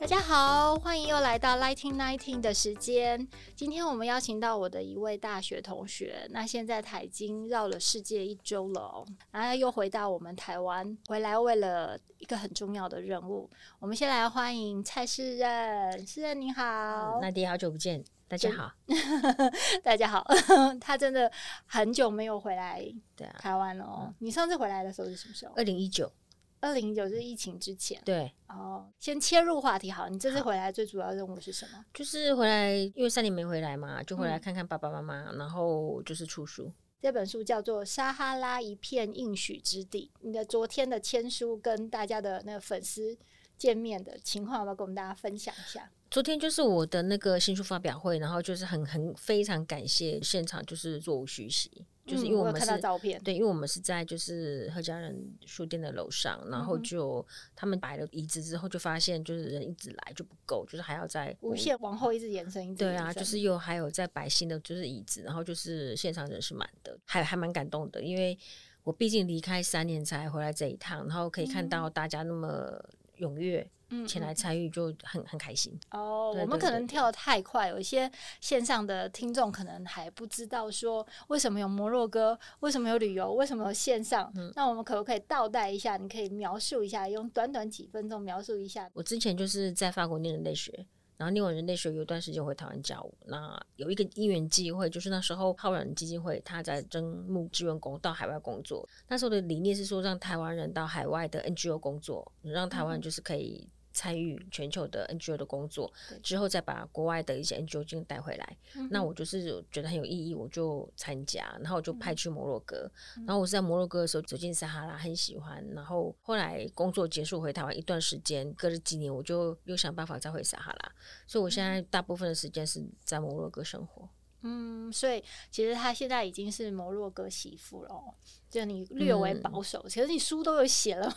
大家好，欢迎又来到 Lighting Nineteen 的时间。今天我们邀请到我的一位大学同学，那现在他已经绕了世界一周了哦，然后又回到我们台湾，回来为了一个很重要的任务。我们先来欢迎蔡世任，世任你好，那迪好久不见，大家好，大家好，他真的很久没有回来台湾了哦。你上次回来的时候是什么时候？二零一九。二零一九是疫情之前，对。哦，先切入话题好，你这次回来最主要任务是什么？就是回来，因为三年没回来嘛，就回来看看爸爸妈妈，嗯、然后就是出书。这本书叫做《撒哈拉一片应许之地》。你的昨天的签书跟大家的那个粉丝见面的情况，要不要跟我们大家分享一下？昨天就是我的那个新书发表会，然后就是很很非常感谢现场就是座无虚席。就是因为我们是、嗯、我看到照片，对，因为我们是在就是贺家人书店的楼上，然后就他们摆了椅子之后，就发现就是人一直来就不够，就是还要再无限往后一直延伸，一直延伸。对啊，就是又还有在摆新的就是椅子，然后就是现场人是满的，还还蛮感动的，因为我毕竟离开三年才回来这一趟，然后可以看到大家那么踊跃。前来参与就很很开心哦。我们可能跳得太快，有一些线上的听众可能还不知道说为什么有摩洛哥，为什么有旅游，为什么有线上。嗯、那我们可不可以倒带一下？你可以描述一下，用短短几分钟描述一下。我之前就是在法国念人类学，然后念完人类学有一段时间回台湾教我。那有一个因缘机会，就是那时候浩然基金会他在征募志愿工到海外工作。那时候的理念是说，让台湾人到海外的 NGO 工作，让台湾就是可以。参与全球的 NGO 的工作之后，再把国外的一些 NGO 经带回来。嗯、那我就是觉得很有意义，我就参加，然后我就派去摩洛哥。嗯、然后我是在摩洛哥的时候走进撒哈拉，很喜欢。然后后来工作结束回台湾一段时间，隔了几年，我就又想办法再回撒哈拉。所以我现在大部分的时间是在摩洛哥生活。嗯，所以其实他现在已经是摩洛哥媳妇了。就你略为保守，嗯、其实你书都有写了，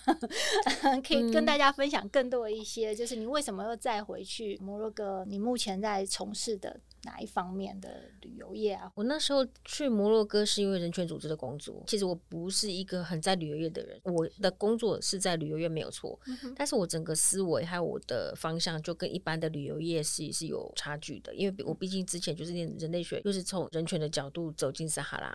可以跟大家分享更多的一些，就是你为什么又再回去摩洛哥？你目前在从事的哪一方面的旅游业啊？我那时候去摩洛哥是因为人权组织的工作。其实我不是一个很在旅游业的人，我的工作是在旅游业没有错，嗯、但是我整个思维还有我的方向就跟一般的旅游业是是有差距的，因为我毕竟之前就是念人类学，又、就是从人权的角度走进撒哈拉，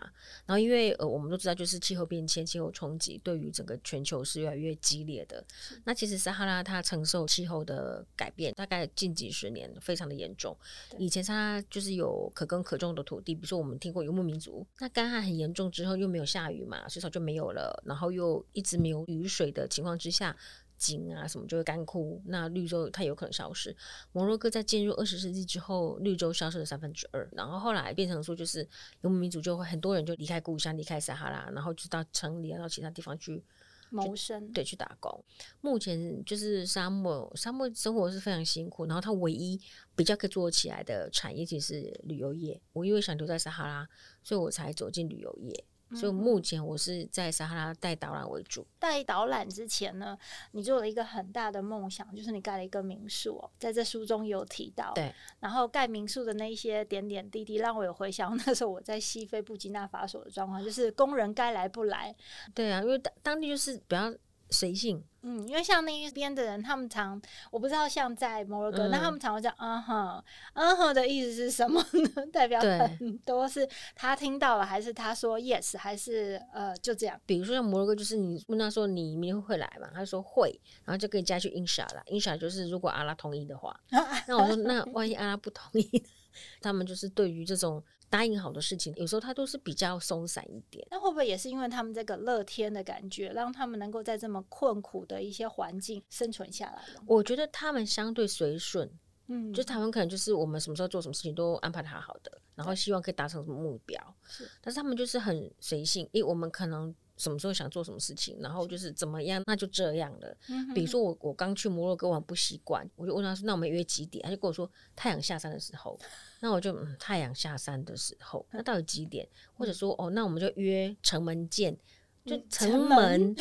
然后因为呃我们都知道就是。气候变迁、气候冲击对于整个全球是越来越激烈的。那其实撒哈拉它承受气候的改变，大概近几十年非常的严重。以前它就是有可耕可种的土地，比如说我们听过游牧民族，那干旱很严重之后又没有下雨嘛，水草就没有了，然后又一直没有雨水的情况之下。井啊，什么就会干枯，那绿洲它有可能消失。摩洛哥在进入二十世纪之后，绿洲消失了三分之二，然后后来变成说，就是游牧民族就会很多人就离开故乡，离开撒哈拉，然后就到城里啊，到其他地方去谋生，对，去打工。目前就是沙漠，沙漠生活是非常辛苦，然后它唯一比较可以做起来的产业其实是旅游业。我因为想留在撒哈拉，所以我才走进旅游业。所以目前我是在撒哈拉带导览为主。带导览之前呢，你做了一个很大的梦想，就是你盖了一个民宿哦，在这书中有提到。对。然后盖民宿的那一些点点滴滴，让我有回想 那时候我在西非布基纳法索的状况，就是工人该来不来。对啊，因为当当地就是比较随性。嗯，因为像那一边的人，他们常我不知道，像在摩洛哥，那、嗯、他们常会讲“嗯哼，嗯哼”的意思是什么呢？代表很多是他听到了，还是他说 “yes”，还是呃就这样？比如说像摩洛哥，就是你问他说你明天会来吗？他说会，然后就可以加去 Inshallah，Inshallah 就是如果阿拉同意的话。那我说那万一阿拉不同意，他们就是对于这种。答应好的事情，有时候他都是比较松散一点。那会不会也是因为他们这个乐天的感觉，让他们能够在这么困苦的一些环境生存下来？我觉得他们相对随顺，嗯，就他们可能就是我们什么时候做什么事情都安排他好的，然后希望可以达成什么目标。是，但是他们就是很随性，因为我们可能什么时候想做什么事情，然后就是怎么样，那就这样了。嗯比如说我我刚去摩洛哥玩不习惯，我就问他说：“那我们约几点？”他就跟我说：“太阳下山的时候。”那我就嗯，太阳下山的时候，那到底几点？或者说哦，那我们就约城门见，就城门，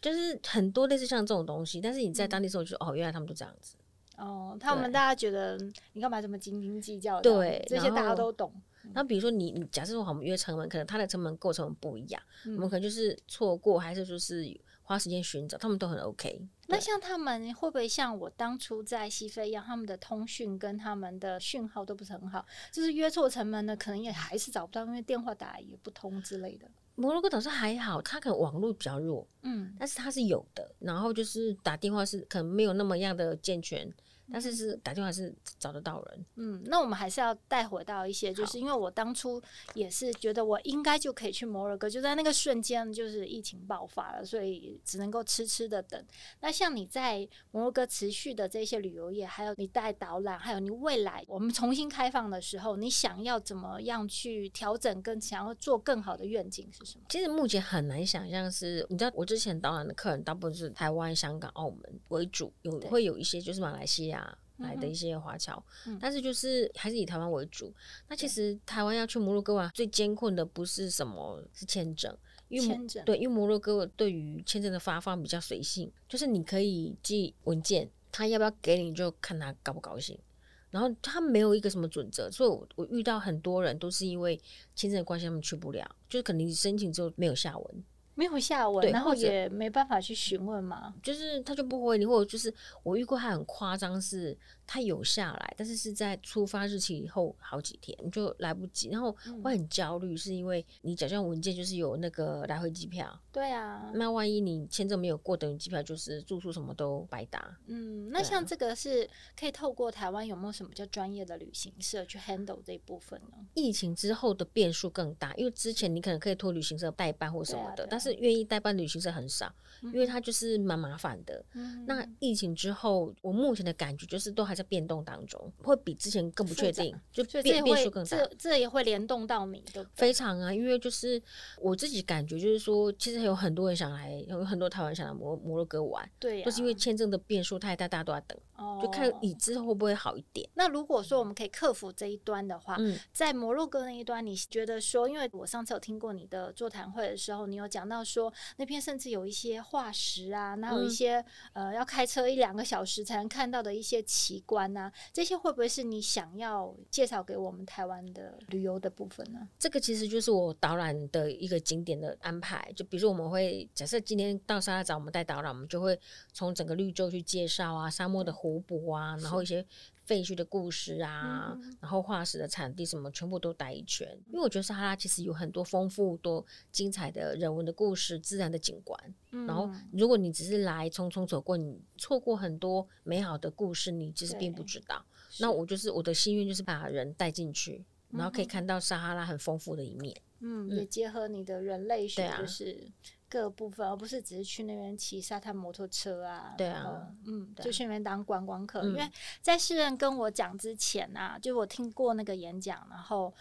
就是很多类似像这种东西。但是你在当地时候就哦，原来他们都这样子。哦，他们大家觉得你干嘛这么斤斤计较？对，这些大家都懂。那比如说你你假设说好，我们约城门，可能他的城门构成不一样，嗯、我们可能就是错过，还是说是花时间寻找，他们都很 OK。那像他们会不会像我当初在西非一样，他们的通讯跟他们的讯号都不是很好，就是约错城门呢，可能也还是找不到，因为电话打也不通之类的。摩洛哥倒是还好，他可能网络比较弱，嗯，但是他是有的，然后就是打电话是可能没有那么样的健全。但是是打电话是找得到人，嗯，那我们还是要带回到一些，就是因为我当初也是觉得我应该就可以去摩洛哥，就在那个瞬间就是疫情爆发了，所以只能够痴痴的等。那像你在摩洛哥持续的这些旅游业，还有你带导览，还有你未来我们重新开放的时候，你想要怎么样去调整，跟想要做更好的愿景是什么？其实目前很难想象是，你知道我之前导览的客人大部分是台湾、香港、澳门为主，有会有一些就是马来西亚。来的一些华侨，嗯、但是就是还是以台湾为主。嗯、那其实台湾要去摩洛哥玩，最艰困的不是什么，是签证。因为签证对，因为摩洛哥对于签证的发放比较随性，就是你可以寄文件，他要不要给你就看他高不高兴。然后他没有一个什么准则，所以我我遇到很多人都是因为签证的关系，他们去不了，就是可能你申请之后没有下文。没有下文，然后也没办法去询问嘛，就是他就不回你，或者就是我遇过他很夸张是。他有下来，但是是在出发日期以后好几天，你就来不及。然后我很焦虑，是因为你缴交文件就是有那个来回机票。对啊，那万一你签证没有过，等于机票就是住宿什么都白搭。嗯，那像这个是可以透过台湾有没有什么比较专业的旅行社去 handle 这一部分呢？疫情之后的变数更大，因为之前你可能可以托旅行社代办或什么的，啊啊、但是愿意代办旅行社很少，因为它就是蛮麻烦的。嗯、那疫情之后，我目前的感觉就是都还在变动当中，会比之前更不确定，就变变数更大。这这也会联动到你的非常啊，因为就是我自己感觉就是说，其实有很多人想来，有很多台湾想来摩摩洛哥玩，对、啊，都是因为签证的变数太大，大家都在等，哦、就看你之后会不会好一点。那如果说我们可以克服这一端的话，嗯、在摩洛哥那一端，你觉得说，因为我上次有听过你的座谈会的时候，你有讲到说那边甚至有一些化石啊，那有一些、嗯、呃要开车一两个小时才能看到的一些奇观啊。这些会不会是你想要介绍给我们台湾的旅游的部分呢？这个其实就是我导览的一个景点的安排。就比如说，我们会假设今天到沙拉找我们带导览，我们就会从整个绿洲去介绍啊，沙漠的湖泊啊，然后一些废墟的故事啊，是然后化石的产地什么，全部都带一圈。因为我觉得撒哈拉其实有很多丰富多精彩的人文的故事、自然的景观。嗯、然后，如果你只是来匆匆走过，你错过很多美好的故事，你其实并不知道。那我就是我的心愿，就是把人带进去，然后可以看到撒哈拉很丰富的一面。嗯，也结合你的人类学，就是各部分，而不是只是去那边骑沙滩摩托车啊。对啊，嗯，就去那边当观光客。因为在诗人跟我讲之前啊，就我听过那个演讲，然后。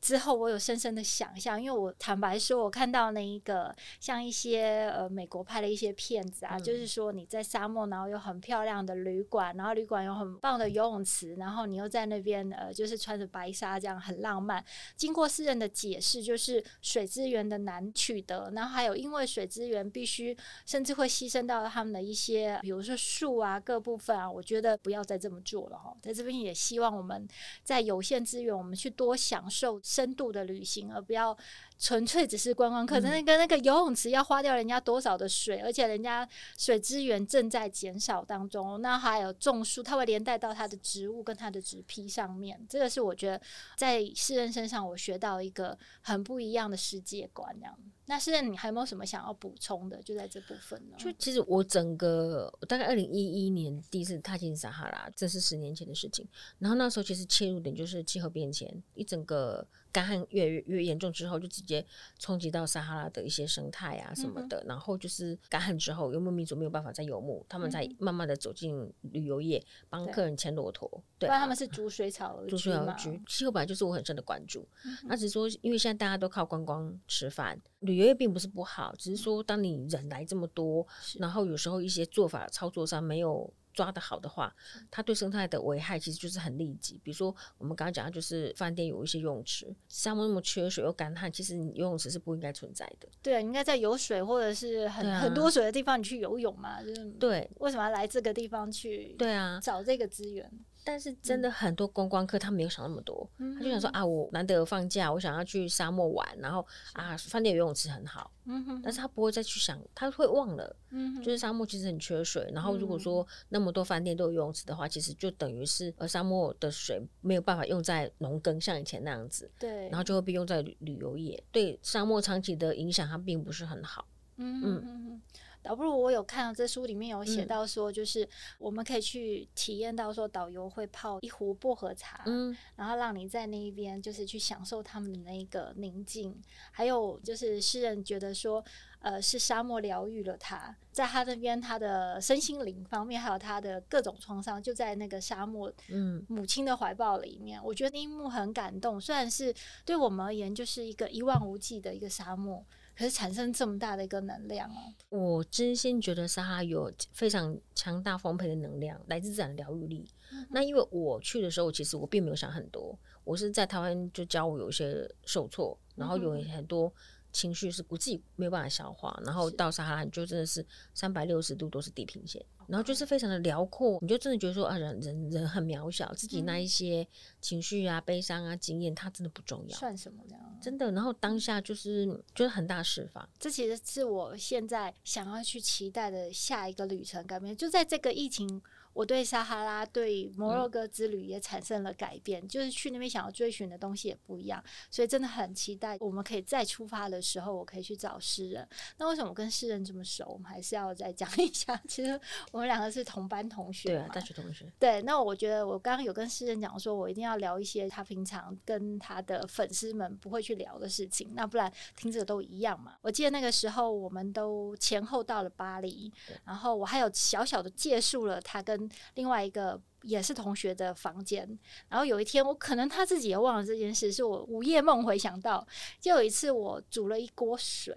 之后我有深深的想象，因为我坦白说，我看到那一个像一些呃美国拍的一些片子啊，嗯、就是说你在沙漠，然后有很漂亮的旅馆，然后旅馆有很棒的游泳池，然后你又在那边呃就是穿着白纱这样很浪漫。经过诗人的解释，就是水资源的难取得，然后还有因为水资源必须甚至会牺牲到他们的一些，比如说树啊各部分啊，我觉得不要再这么做了哈。在这边也希望我们在有限资源，我们去多享受。深度的旅行，而不要纯粹只是观光客。那个那个游泳池要花掉人家多少的水，而且人家水资源正在减少当中。那还有种树，它会连带到它的植物跟它的植批上面。这个是我觉得在诗人身上我学到一个很不一样的世界观。这样，那诗人你还有没有什么想要补充的？就在这部分呢？就其实我整个大概二零一一年第一次踏进撒哈拉，这是十年前的事情。然后那时候其实切入点就是气候变迁，一整个。干旱越越越严重之后，就直接冲击到撒哈拉的一些生态啊什么的。嗯、然后就是干旱之后，游牧民族没有办法再游牧，他们才慢慢的走进旅游业，帮客人牵骆驼。对，不然他们是逐水草而居。逐水草而居，气候本来就是我很深的关注。那、嗯、只是说，因为现在大家都靠观光吃饭，旅游业并不是不好，只是说当你人来这么多，然后有时候一些做法操作上没有。抓得好的话，它对生态的危害其实就是很立即。比如说，我们刚刚讲的就是饭店有一些游泳池，沙漠那么缺水又干旱，其实你游泳池是不应该存在的。对啊，你应该在有水或者是很、啊、很多水的地方你去游泳嘛。就是对，为什么要来这个地方去？对啊，找这个资源。但是真的很多观光客他没有想那么多，嗯、他就想说啊，我难得放假，我想要去沙漠玩，然后啊，饭店游泳池很好，嗯哼，但是他不会再去想，他会忘了，嗯，就是沙漠其实很缺水，然后如果说那么多饭店都有游泳池的话，其实就等于是呃沙漠的水没有办法用在农耕，像以前那样子，对，然后就会被用在旅旅游业，对沙漠长期的影响它并不是很好，嗯嗯。嗯倒不如我有看到这书里面有写到说，就是我们可以去体验到说，导游会泡一壶薄荷茶，嗯，然后让你在那一边就是去享受他们的那个宁静。还有就是诗人觉得说，呃，是沙漠疗愈了他，在他那边他的身心灵方面，还有他的各种创伤，就在那个沙漠，嗯，母亲的怀抱里面。我觉得那一幕很感动，虽然是对我们而言就是一个一望无际的一个沙漠。可是产生这么大的一个能量哦！我真心觉得沙哈有非常强大丰沛的能量，来自自然疗愈力。嗯、那因为我去的时候，其实我并没有想很多，我是在台湾就教我有一些受挫，然后有很多。情绪是我自己没有办法消化，然后到撒哈拉你就真的是三百六十度都是地平线，然后就是非常的辽阔，你就真的觉得说啊，人人人很渺小，自己那一些情绪啊、悲伤啊、经验，它真的不重要，算什么呢？真的，然后当下就是就是很大释放，这其实是我现在想要去期待的下一个旅程改变，就在这个疫情。我对撒哈拉、对摩洛哥之旅也产生了改变，嗯、就是去那边想要追寻的东西也不一样，所以真的很期待我们可以再出发的时候，我可以去找诗人。那为什么我跟诗人这么熟？我们还是要再讲一下。其实我们两个是同班同学，对啊，大学同学。对，那我觉得我刚刚有跟诗人讲说，我一定要聊一些他平常跟他的粉丝们不会去聊的事情，那不然听着都一样嘛。我记得那个时候我们都前后到了巴黎，然后我还有小小的借宿了他跟。另外一个也是同学的房间，然后有一天我可能他自己也忘了这件事，是我午夜梦回想到，就有一次我煮了一锅水，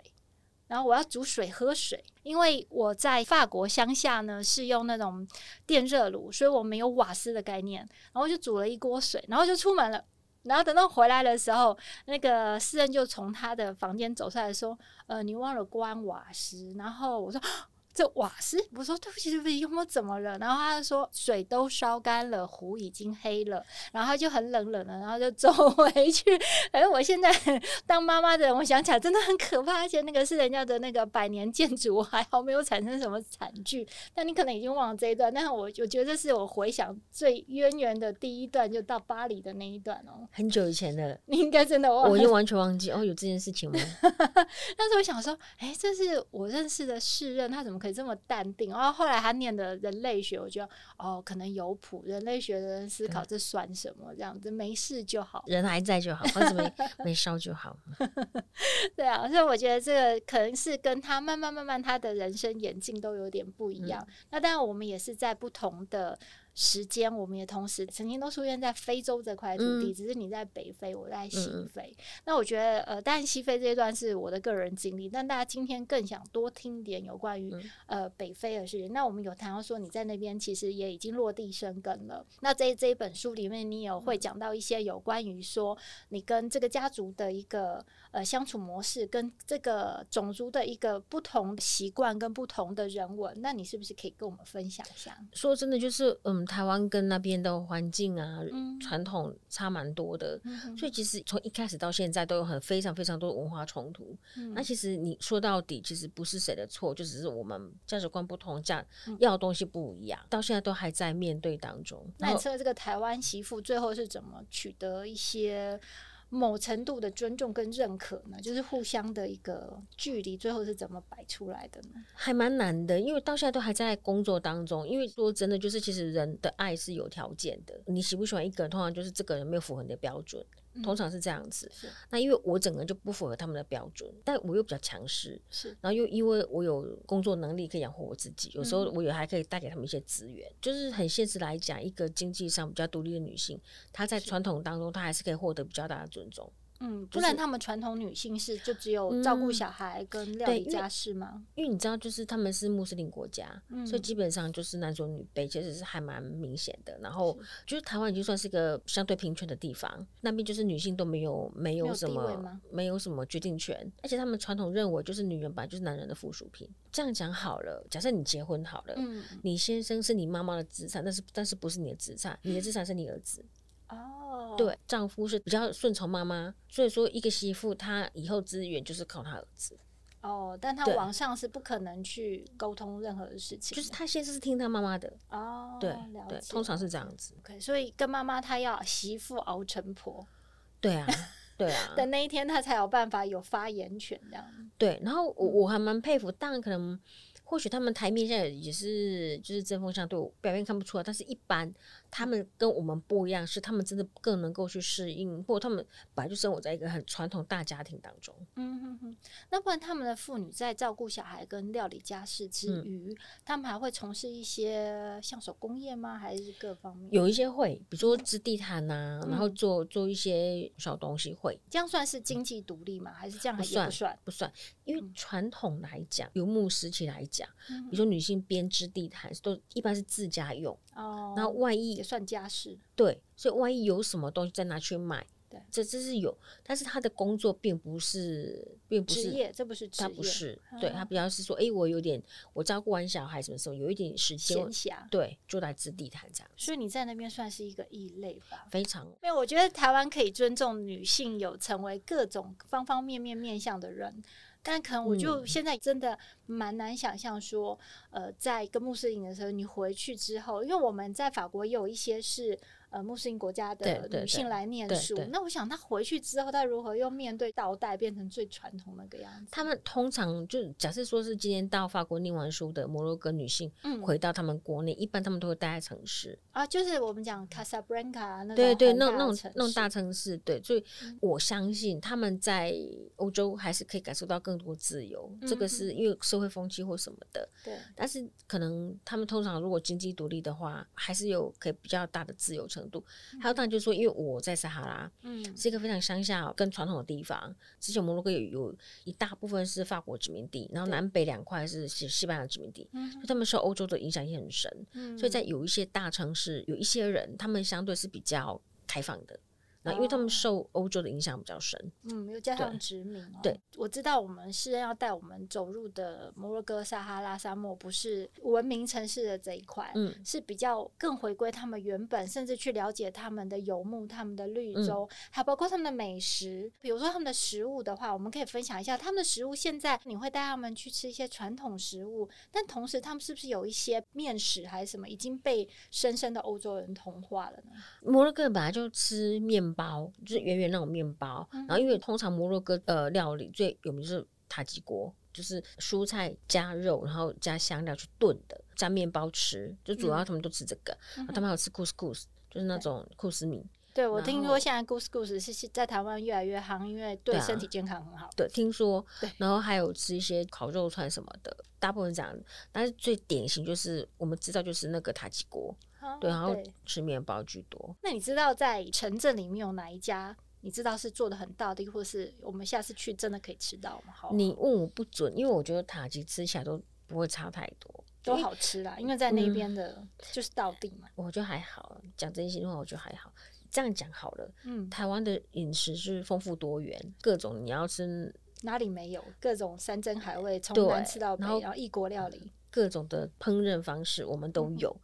然后我要煮水喝水，因为我在法国乡下呢是用那种电热炉，所以我没有瓦斯的概念，然后就煮了一锅水，然后就出门了，然后等到回来的时候，那个诗人就从他的房间走出来说：“呃，你忘了关瓦斯。”然后我说。这瓦斯，我说对不起，对不起，有没有怎么了？然后他就说水都烧干了，壶已经黑了，然后他就很冷冷的，然后就走 回去。哎，我现在 当妈妈的人，我想起来真的很可怕，而且那个是人家的那个百年建筑，还好没有产生什么惨剧。但你可能已经忘了这一段，但是我我觉得这是我回想最渊源的第一段，就到巴黎的那一段哦，很久以前的，你应该真的忘了，我就完全忘记哦，有这件事情吗？但是我想说，哎，这是我认识的世人，他怎么？可以这么淡定，然后后来他念的人类学，我觉得哦，可能有谱。人类学的人思考这算什么？这样子没事就好，人还在就好，或者没没烧就好。对啊，所以我觉得这个可能是跟他慢慢慢慢他的人生演进都有点不一样。嗯、那当然，我们也是在不同的。时间，我们也同时曾经都出现在非洲这块土地，嗯、只是你在北非，我在西非。嗯、那我觉得，呃，当然西非这一段是我的个人经历，但大家今天更想多听点有关于、嗯、呃北非的事情。那我们有谈到说你在那边其实也已经落地生根了。那在这一本书里面，你有会讲到一些有关于说你跟这个家族的一个呃相处模式，跟这个种族的一个不同习惯跟不同的人文。那你是不是可以跟我们分享一下？说真的，就是嗯。台湾跟那边的环境啊，传统差蛮多的，嗯、所以其实从一开始到现在都有很非常非常多的文化冲突。嗯、那其实你说到底，其实不是谁的错，就只是我们价值观不同，价要的东西不一样，嗯、到现在都还在面对当中。那你说这个台湾媳妇最后是怎么取得一些？某程度的尊重跟认可呢，就是互相的一个距离，最后是怎么摆出来的呢？还蛮难的，因为到现在都还在工作当中。因为说真的，就是其实人的爱是有条件的，你喜不喜欢一个人，通常就是这个人没有符合你的标准。通常是这样子。是那因为我整个人就不符合他们的标准，但我又比较强势，是，然后又因为我有工作能力可以养活我自己，有时候我也还可以带给他们一些资源，嗯、就是很现实来讲，一个经济上比较独立的女性，她在传统当中，她还是可以获得比较大的尊重。嗯，不然他们传统女性是就只有照顾小孩跟料理家事吗？嗯、因为你知道，就是他们是穆斯林国家，嗯、所以基本上就是男尊女卑，其实是还蛮明显的。然后就是台湾已经算是一个相对平权的地方，那边就是女性都没有没有什么没有，没有什么决定权，而且他们传统认为就是女人本来就是男人的附属品。这样讲好了，假设你结婚好了，嗯、你先生是你妈妈的资产，但是但是不是你的资产，你的资产是你儿子。哦，对，丈夫是比较顺从妈妈，所以说一个媳妇她以后资源就是靠她儿子。哦，但她往上是不可能去沟通任何的事情，就是她先是听她妈妈的。哦，对对，通常是这样子。OK，所以跟妈妈她要媳妇熬成婆。对啊，对啊，等那一天她才有办法有发言权这样。对，然后我我还蛮佩服，当然可能。或许他们台面现在也是就是针锋相对，我表面看不出来，但是一般他们跟我们不一样，是他们真的更能够去适应，或者他们本来就生活在一个很传统大家庭当中。嗯哼哼，那不然他们的妇女在照顾小孩跟料理家事之余，嗯、他们还会从事一些像手工业吗？还是各方面？有一些会，比如说织地毯啊，嗯、然后做做一些小东西会。这样算是经济独立吗？还是这样不算？不算，因为传统来讲，游牧时期来讲。比如说女性编织地毯都一般是自家用哦，然后万一也算家事，对，所以万一有什么东西再拿去卖，对，这这是有，但是他的工作并不是，并不是职业，这不是职业，他不是，对他比较是说，哎，我有点，我照顾完小孩什么时候有一点时间闲暇，对，就来织地毯这样，所以你在那边算是一个异类吧，非常，因为我觉得台湾可以尊重女性有成为各种方方面面面向的人。但可能我就现在真的蛮难想象说，嗯、呃，在跟穆斯林的时候，你回去之后，因为我们在法国也有一些是。呃，穆斯林国家的女性来念书，那我想她回去之后，她如何又面对倒带，变成最传统那个样子？他们通常就假设说是今天到法国念完书的摩洛哥女性，嗯，回到他们国内，一般他们都会待在城市啊，就是我们讲卡萨布兰卡那对对，那那种那种大城市，对，所以我相信他们在欧洲还是可以感受到更多自由，这个是因为社会风气或什么的，对。但是可能他们通常如果经济独立的话，还是有可以比较大的自由程度，还有当然就是说，因为我在撒哈拉，嗯，是一个非常乡下、跟传统的地方。之前摩洛哥有有一大部分是法国殖民地，然后南北两块是西西班牙殖民地，嗯，所以他们受欧洲的影响也很深。嗯，所以在有一些大城市，有一些人，他们相对是比较开放的。那因为他们受欧洲的影响比较深，嗯，又加上殖民，对，我知道我们是要带我们走入的摩洛哥撒哈拉沙漠，不是文明城市的这一块，嗯，是比较更回归他们原本，甚至去了解他们的游牧、他们的绿洲，还包括他们的美食。比如说他们的食物的话，我们可以分享一下他们的食物。现在你会带他们去吃一些传统食物，但同时他们是不是有一些面食还是什么已经被深深的欧洲人同化了呢？摩洛哥本来就吃面。包就是圆圆那种面包，嗯、然后因为通常摩洛哥呃料理最有名是塔吉锅，就是蔬菜加肉，然后加香料去炖的，加面包吃，就主要他们都吃这个，嗯、他们还有吃 couscous，就是那种库斯米。对，我听说现在 couscous 是在台湾越来越夯，因为对身体健康很好。对，啊、对，听说。对，然后还有吃一些烤肉串什么的，大部分这样。但是最典型就是我们知道就是那个塔吉锅。对，然后吃面包居多。那你知道在城镇里面有哪一家？你知道是做的很到的，或是我们下次去真的可以吃到吗？好，你问我不准，因为我觉得塔吉吃起来都不会差太多，都好吃啦。因为在那边的就是到地嘛。我觉得还好，讲真心话，我觉得还好。这样讲好了，嗯，台湾的饮食是丰富多元，各种你要吃哪里没有？各种山珍海味，从南吃到北，然后异国料理。各种的烹饪方式我们都有，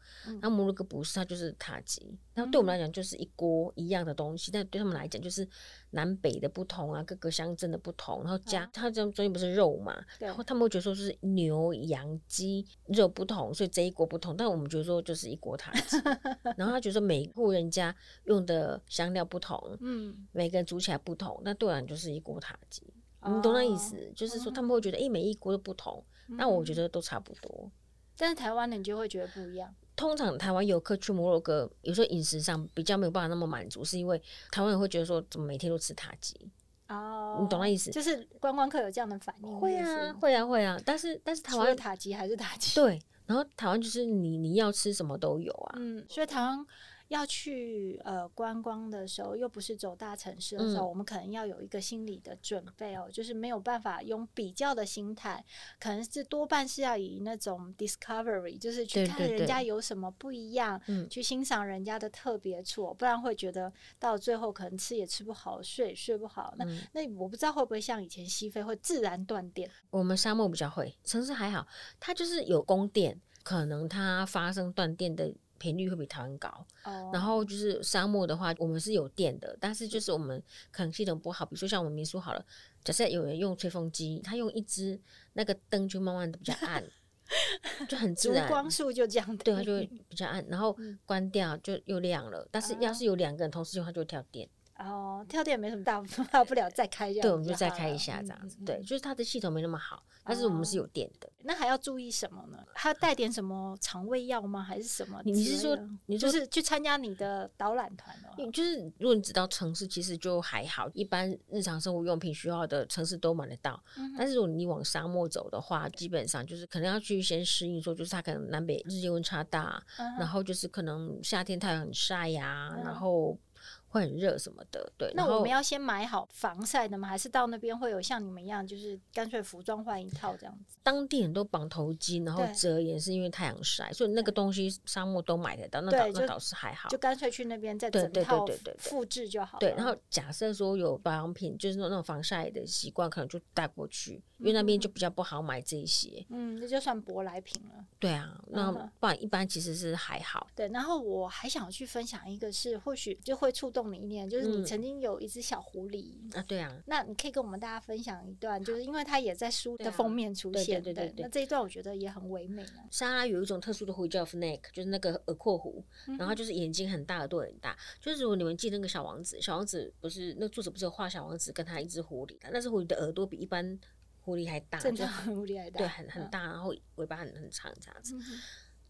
然后摩洛哥不是，它就是塔吉，然后对我们来讲就是一锅一样的东西，但对他们来讲就是南北的不同啊，各个乡镇的不同，然后加它这中间不是肉嘛，然后他们会觉得说是牛羊鸡肉不同，所以这一锅不同，但我们觉得说就是一锅塔吉，然后他觉得说每户人家用的香料不同，嗯，每个人煮起来不同，那对我来讲就是一锅塔吉，你懂那意思？就是说他们会觉得，哎，每一国都不同。那我觉得都差不多，但是台湾人就会觉得不一样。通常台湾游客去摩洛哥，有时候饮食上比较没有办法那么满足，是因为台湾人会觉得说，怎么每天都吃塔吉？哦，你懂那意思？就是观光客有这样的反应。会啊，会啊，会啊。但是但是台湾塔吉还是塔吉？对，然后台湾就是你你要吃什么都有啊。嗯，所以台湾。要去呃观光的时候，又不是走大城市的时候，嗯、我们可能要有一个心理的准备哦，就是没有办法用比较的心态，可能是多半是要以那种 discovery，就是去看人家有什么不一样，对对对，去欣赏人家的特别处，不然会觉得到最后可能吃也吃不好，睡也睡不好。那、嗯、那我不知道会不会像以前西非会自然断电？我们沙漠比较会，城市还好，它就是有供电，可能它发生断电的。频率会比台湾高，oh. 然后就是沙漠的话，我们是有电的，但是就是我们可能系统不好，比如说像我们民宿好了，假设有人用吹风机，他用一支那个灯就慢慢的比较暗，就很自然，光束就这样，对，它就会 比较暗，然后关掉就又亮了，但是要是有两个人同时用，它就会跳电。哦，跳电没什么大大不了，再开一下。对，我们就再开一下这样子。嗯、对，就是它的系统没那么好，嗯、但是我们是有电的。那还要注意什么呢？还要带点什么肠胃药吗？还是什么？你是说，你说就是去参加你的导览团哦？就是如果你只到城市，其实就还好，一般日常生活用品需要的城市都买得到。嗯、但是如果你往沙漠走的话，基本上就是可能要去先适应，说就是它可能南北日间温差大，嗯、然后就是可能夏天太阳很晒呀，嗯、然后。会很热什么的，对。那我们要先买好防晒的吗？还是到那边会有像你们一样，就是干脆服装换一套这样子？当地人都绑头巾，然后遮掩，是因为太阳晒，所以那个东西沙漠都买得到。那倒那倒是还好，就干脆去那边再整套复制就好。对，然后假设说有保养品，就是那种防晒的习惯，可能就带过去，因为那边就比较不好买这些。嗯，那就算舶来品了。对啊，那不然一般其实是还好。对，然后我还想去分享一个，是或许就会触动。你一点，就是你曾经有一只小狐狸啊，对啊，那你可以跟我们大家分享一段，就是因为它也在书的封面出现，对对对，那这一段我觉得也很唯美。沙拉有一种特殊的狐狸叫 Fennec，就是那个耳廓狐，然后就是眼睛很大，耳朵很大。就是如果你们记得那个小王子，小王子不是那作者不是有画小王子跟他一只狐狸，那只狐狸的耳朵比一般狐狸还大，狐狸还大，对，很很大，然后尾巴很很长这样子。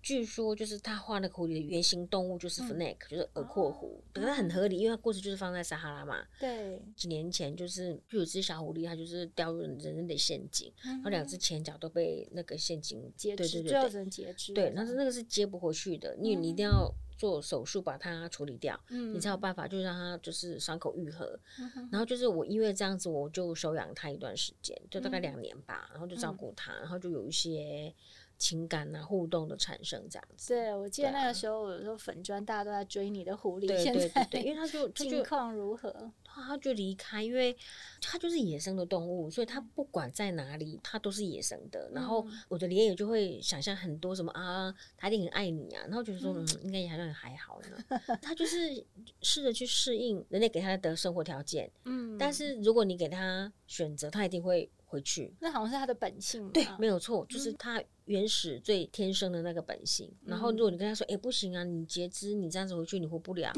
据说就是他画那个狐狸的原型动物就是 Fennec，就是耳廓狐，可是很合理，因为它故事就是放在撒哈拉嘛。对。几年前就是就有只小狐狸，它就是掉入人类的陷阱，然后两只前脚都被那个陷阱截肢，对对对，只能截肢。对，但是那个是接不回去的，因为你一定要做手术把它处理掉，你才有办法就让它就是伤口愈合。然后就是我因为这样子，我就收养它一段时间，就大概两年吧，然后就照顾它，然后就有一些。情感啊，互动的产生这样子。对，我记得那个时候，有时候粉砖大家都在追你的狐狸，对对对对，因为他就近况如何？他就离开，因为他就是野生的动物，所以他不管在哪里，他都是野生的。然后我的连友就会想象很多什么啊，他一定很爱你啊，然后觉得说嗯，应该也还算还好呢。他就是试着去适应人类给他的生活条件，嗯，但是如果你给他选择，他一定会回去。那好像是他的本性，对，没有错，就是他。原始最天生的那个本性，然后如果你跟他说，哎、欸，不行啊，你截肢，你这样子回去你活不了。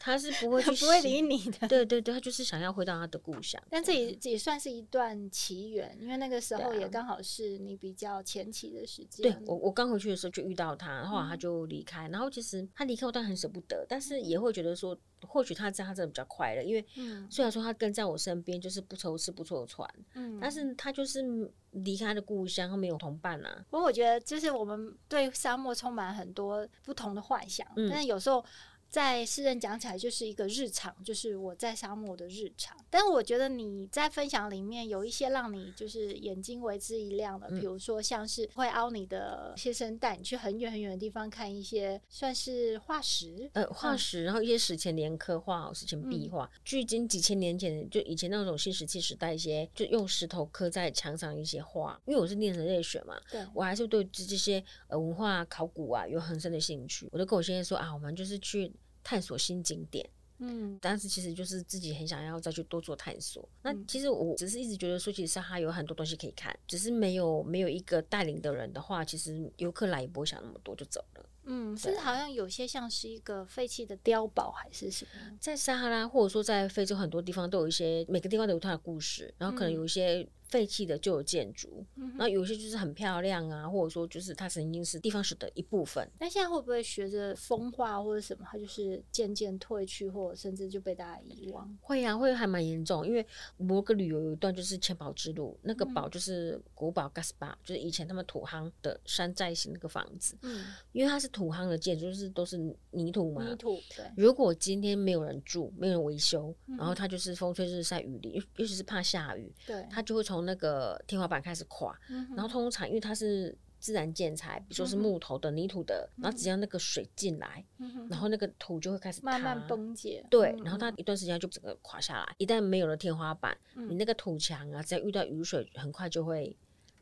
他是不会去，不会理你的。对对对，他就是想要回到他的故乡。但这也也算是一段奇缘，因为那个时候也刚好是你比较前期的时间。对我，我刚回去的时候就遇到他，然后来他就离开。嗯、然后其实他离开我，当然很舍不得，但是也会觉得说，或许他这样他真的比较快乐，因为虽然说他跟在我身边，就是不愁吃不愁穿，嗯，但是他就是离开的故乡，他没有同伴啊。不过我觉得，就是我们对沙漠充满很多不同的幻想，嗯、但是有时候。在诗人讲起来就是一个日常，就是我在沙漠的日常。但我觉得你在分享里面有一些让你就是眼睛为之一亮的，比如说像是会凹你的先生带你去很远很远的地方看一些算是化石，呃，化石，然后一些史前连刻画、史前壁画，距今几千年前，就以前那种新石器时代一些，就用石头刻在墙上一些画。因为我是念人类学嘛，对，我还是对这这些呃文化考古啊有很深的兴趣。我就跟我先生说啊，我们就是去。探索新景点，嗯，但是其实就是自己很想要再去多做探索。嗯、那其实我只是一直觉得说，其实沙哈有很多东西可以看，只是没有没有一个带领的人的话，其实游客来也不会想那么多就走了。嗯，甚至好像有些像是一个废弃的碉堡还是什么，在撒哈拉或者说在非洲很多地方都有一些，每个地方都有它的故事，然后可能有一些废弃的旧有建筑，嗯、然后有些就是很漂亮啊，或者说就是它曾经是地方史的一部分。那现在会不会学着风化或者什么，它就是渐渐退去，或者甚至就被大家遗忘？会呀、啊，会还蛮严重。因为摩洛哥旅游有一段就是千宝之路，那个堡就是古堡 g a s p a 就是以前他们土夯的山寨型那个房子。嗯，因为它是土夯的建筑，就是都是泥土嘛。泥土对。如果今天没有人住，没有人维修，然后它就是风吹日晒雨淋，尤尤其是怕下雨，对，它就会从那个天花板开始垮。嗯、然后通常因为它是自然建材，比如说是木头的、嗯、泥土的，然后只要那个水进来、嗯，然后那个土就会开始慢慢崩解。对，然后它一段时间就整个垮下来。一旦没有了天花板，嗯、你那个土墙啊，只要遇到雨水，很快就会。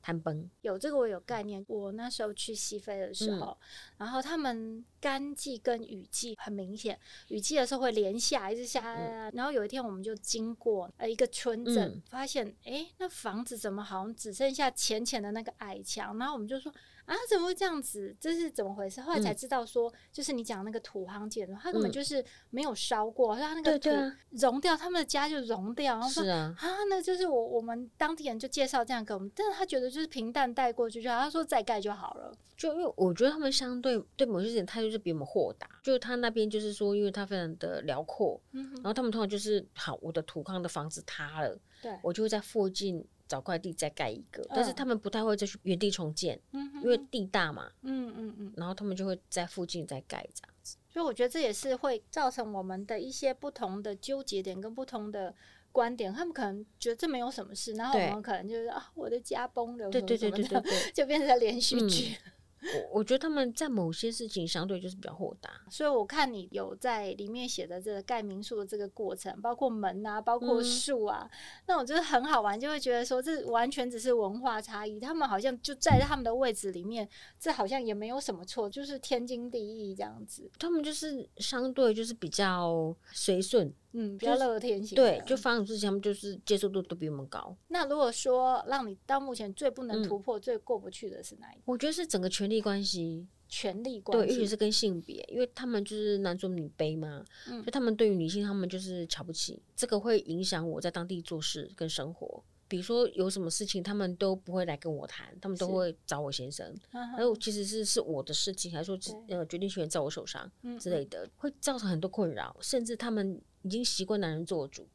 坍崩。有这个我有概念。我那时候去西非的时候，嗯、然后他们干季跟雨季很明显，雨季的时候会连下，一直下、嗯。然后有一天我们就经过呃一个村镇、嗯，发现哎那房子怎么好像只剩下浅浅的那个矮墙？然后我们就说。啊，怎么会这样子？这是怎么回事？后来才知道说，嗯、就是你讲那个土夯建筑，它根本就是没有烧过，让、嗯、它那个土融掉，他们的家就融掉。然后说啊，啊，那就是我我们当地人就介绍这样给我们，但是他觉得就是平淡带过去就好，他说再盖就好了。就因为我觉得他们相对对某些人态度是比我们豁达，就他那边就是说，因为他非常的辽阔、嗯，然后他们通常就是好，我的土夯的房子塌了，对我就会在附近。找块地再盖一个，但是他们不太会再去原地重建，嗯，因为地大嘛，嗯嗯嗯，然后他们就会在附近再盖这样子。所以我觉得这也是会造成我们的一些不同的纠结点跟不同的观点。他们可能觉得这没有什么事，然后我们可能就是啊，我的家崩了，对对对对对，就变成连续剧。嗯我我觉得他们在某些事情相对就是比较豁达，所以我看你有在里面写的这个盖民宿的这个过程，包括门啊，包括树啊，嗯、那我觉得很好玩，就会觉得说这完全只是文化差异，他们好像就在他们的位置里面，这好像也没有什么错，就是天经地义这样子。他们就是相对就是比较随顺。嗯，比较乐天型，对，就发生事情，他们就是接受度都比我们高。那如果说让你到目前最不能突破、嗯、最过不去的是哪一个？我觉得是整个权力关系，权力关系，对，尤其是跟性别，因为他们就是男尊女卑嘛，嗯，就他们对于女性，他们就是瞧不起，这个会影响我在当地做事跟生活。比如说有什么事情，他们都不会来跟我谈，他们都会找我先生。然后其实是是我的事情，还说呃决定权在我手上之类的，会造成很多困扰，甚至他们已经习惯男人做主。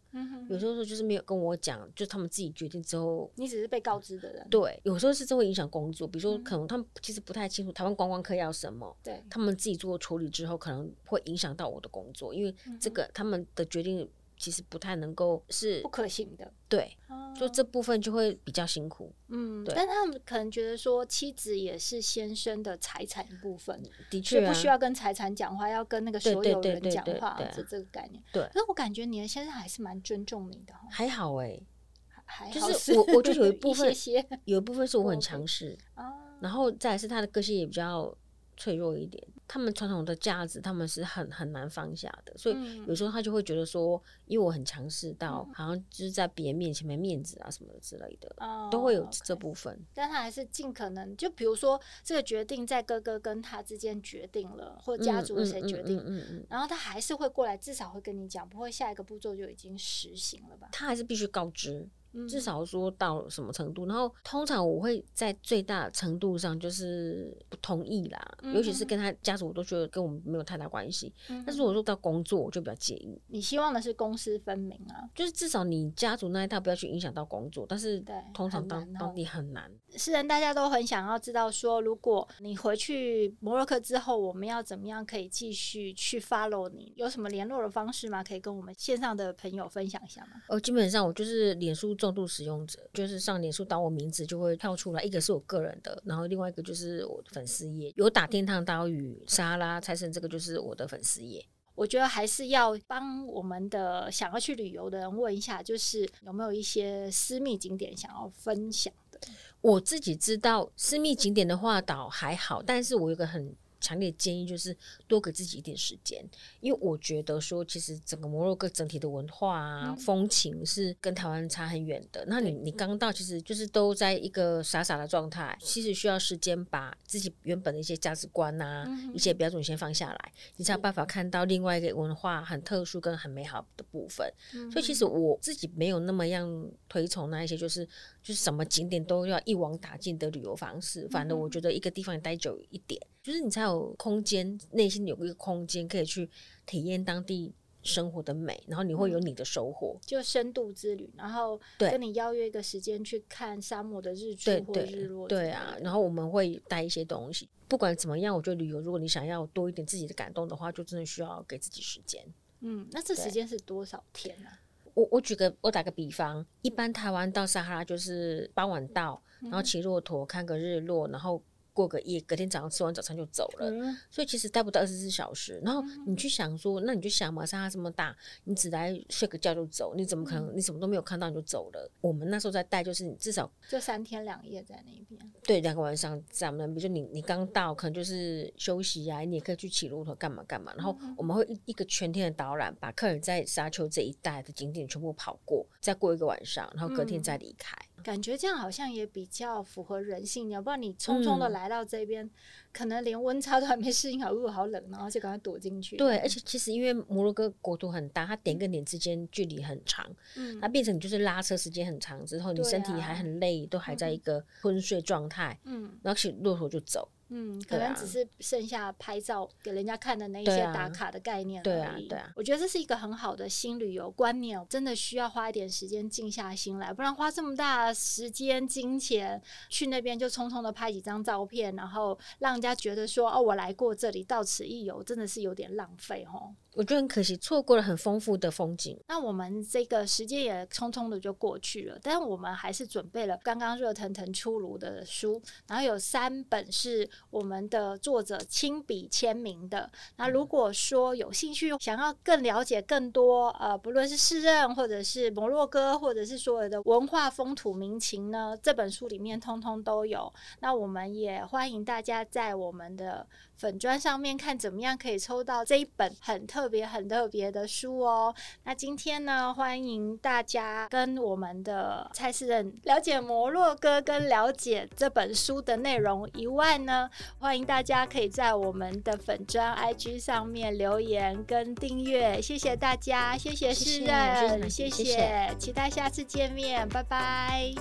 有时候就是没有跟我讲，就他们自己决定之后，你只是被告知的人。对，有时候是这会影响工作，比如说可能他们其实不太清楚台湾观光客要什么，对，他们自己做处理之后，可能会影响到我的工作，因为这个他们的决定。其实不太能够是不可行的，对，就这部分就会比较辛苦，嗯，对。但他们可能觉得说，妻子也是先生的财产一部分，的确、啊，不需要跟财产讲话，要跟那个所有人讲话，这这个概念。对，那我感觉你的先生还是蛮尊重你的，还好哎、欸，还就是我，我就有一部分一些些，有一部分是我很强势啊，然后再来是他的个性也比较脆弱一点。他们传统的价值，他们是很很难放下的，所以有时候他就会觉得说，因为我很强势，到好像就是在别人面前没面子啊什么之类的，都会有这部分。但他还是尽可能，就比如说这个决定在哥哥跟他之间决定了，或家族谁决定，嗯嗯，然后他还是会过来，至少会跟你讲，不会下一个步骤就已经实行了吧？他还是必须告知。至少说到什么程度，然后通常我会在最大程度上就是不同意啦，嗯、尤其是跟他家族，我都觉得跟我们没有太大关系、嗯。但是我说到工作，我就比较介意。你希望的是公私分明啊，就是至少你家族那一套不要去影响到工作。但是，通常当当地很难。是人大家都很想要知道说，如果你回去摩洛哥之后，我们要怎么样可以继续去 follow 你？有什么联络的方式吗？可以跟我们线上的朋友分享一下吗？哦，基本上我就是脸书。重度使用者就是上脸书打我名字就会跳出来，一个是我个人的，然后另外一个就是我的粉丝页，有打天堂岛屿沙拉财神，这个就是我的粉丝页。我觉得还是要帮我们的想要去旅游的人问一下，就是有没有一些私密景点想要分享的？我自己知道私密景点的话倒还好，但是我有个很强烈建议就是多给自己一点时间，因为我觉得说，其实整个摩洛哥整体的文化啊、嗯、风情是跟台湾差很远的。那你你刚到，其实就是都在一个傻傻的状态，其实需要时间把自己原本的一些价值观啊、嗯、一些标准先放下来，你才有办法看到另外一个文化很特殊跟很美好的部分。嗯、所以其实我自己没有那么样推崇那一些，就是就是什么景点都要一网打尽的旅游方式。反正我觉得一个地方待久一点，就是你才有空间，内心有一个空间可以去体验当地生活的美，然后你会有你的收获，就深度之旅。然后跟你邀约一个时间去看沙漠的日出或日落。对啊，然后我们会带一些东西。不管怎么样，我觉得旅游，如果你想要多一点自己的感动的话，就真的需要给自己时间。嗯，那这时间是多少天呢？我我举个我打个比方，一般台湾到撒哈拉就是傍晚到，然后骑骆驼看个日落，然后。过个夜，隔天早上吃完早餐就走了，嗯、所以其实待不到二十四小时。然后你去想说，那你就想嘛，撒哈拉这么大，你只来睡个觉就走，你怎么可能？你什么都没有看到你就走了？我们那时候在带，就是你至少就三天两夜在那边。对，两个晚上在那边。比如说你你刚到，可能就是休息呀、啊，你也可以去骑骆驼干嘛干嘛。然后我们会一一个全天的导览，把客人在沙丘这一带的景点全部跑过，再过一个晚上，然后隔天再离开。嗯感觉这样好像也比较符合人性，要不然你匆匆的来到这边，嗯、可能连温差都还没适应好，如果好冷，然后就赶快躲进去。对，而且其实因为摩洛哥国土很大，它点跟点之间距离很长，嗯，它变成你就是拉车时间很长之后，你身体还很累，啊、都还在一个昏睡状态，嗯，然后骑骆驼就走。嗯，可能只是剩下拍照给人家看的那一些打卡的概念而已。对啊，对啊。我觉得这是一个很好的新旅游观念，真的需要花一点时间静下心来，不然花这么大时间金钱去那边就匆匆的拍几张照片，然后让人家觉得说哦，我来过这里，到此一游，真的是有点浪费哦。我觉得很可惜，错过了很丰富的风景。那我们这个时间也匆匆的就过去了，但我们还是准备了刚刚热腾腾出炉的书，然后有三本是我们的作者亲笔签名的。那如果说有兴趣，想要更了解更多，呃，不论是市任或者是摩洛哥，或者是所有的文化风土民情呢，这本书里面通通都有。那我们也欢迎大家在我们的粉砖上面看怎么样可以抽到这一本很特别、很特别的书哦。那今天呢，欢迎大家跟我们的蔡诗人了解摩洛哥，跟了解这本书的内容以外呢，欢迎大家可以在我们的粉砖 IG 上面留言跟订阅。谢谢大家，谢谢诗人，谢谢，谢谢，期待下次见面，拜拜。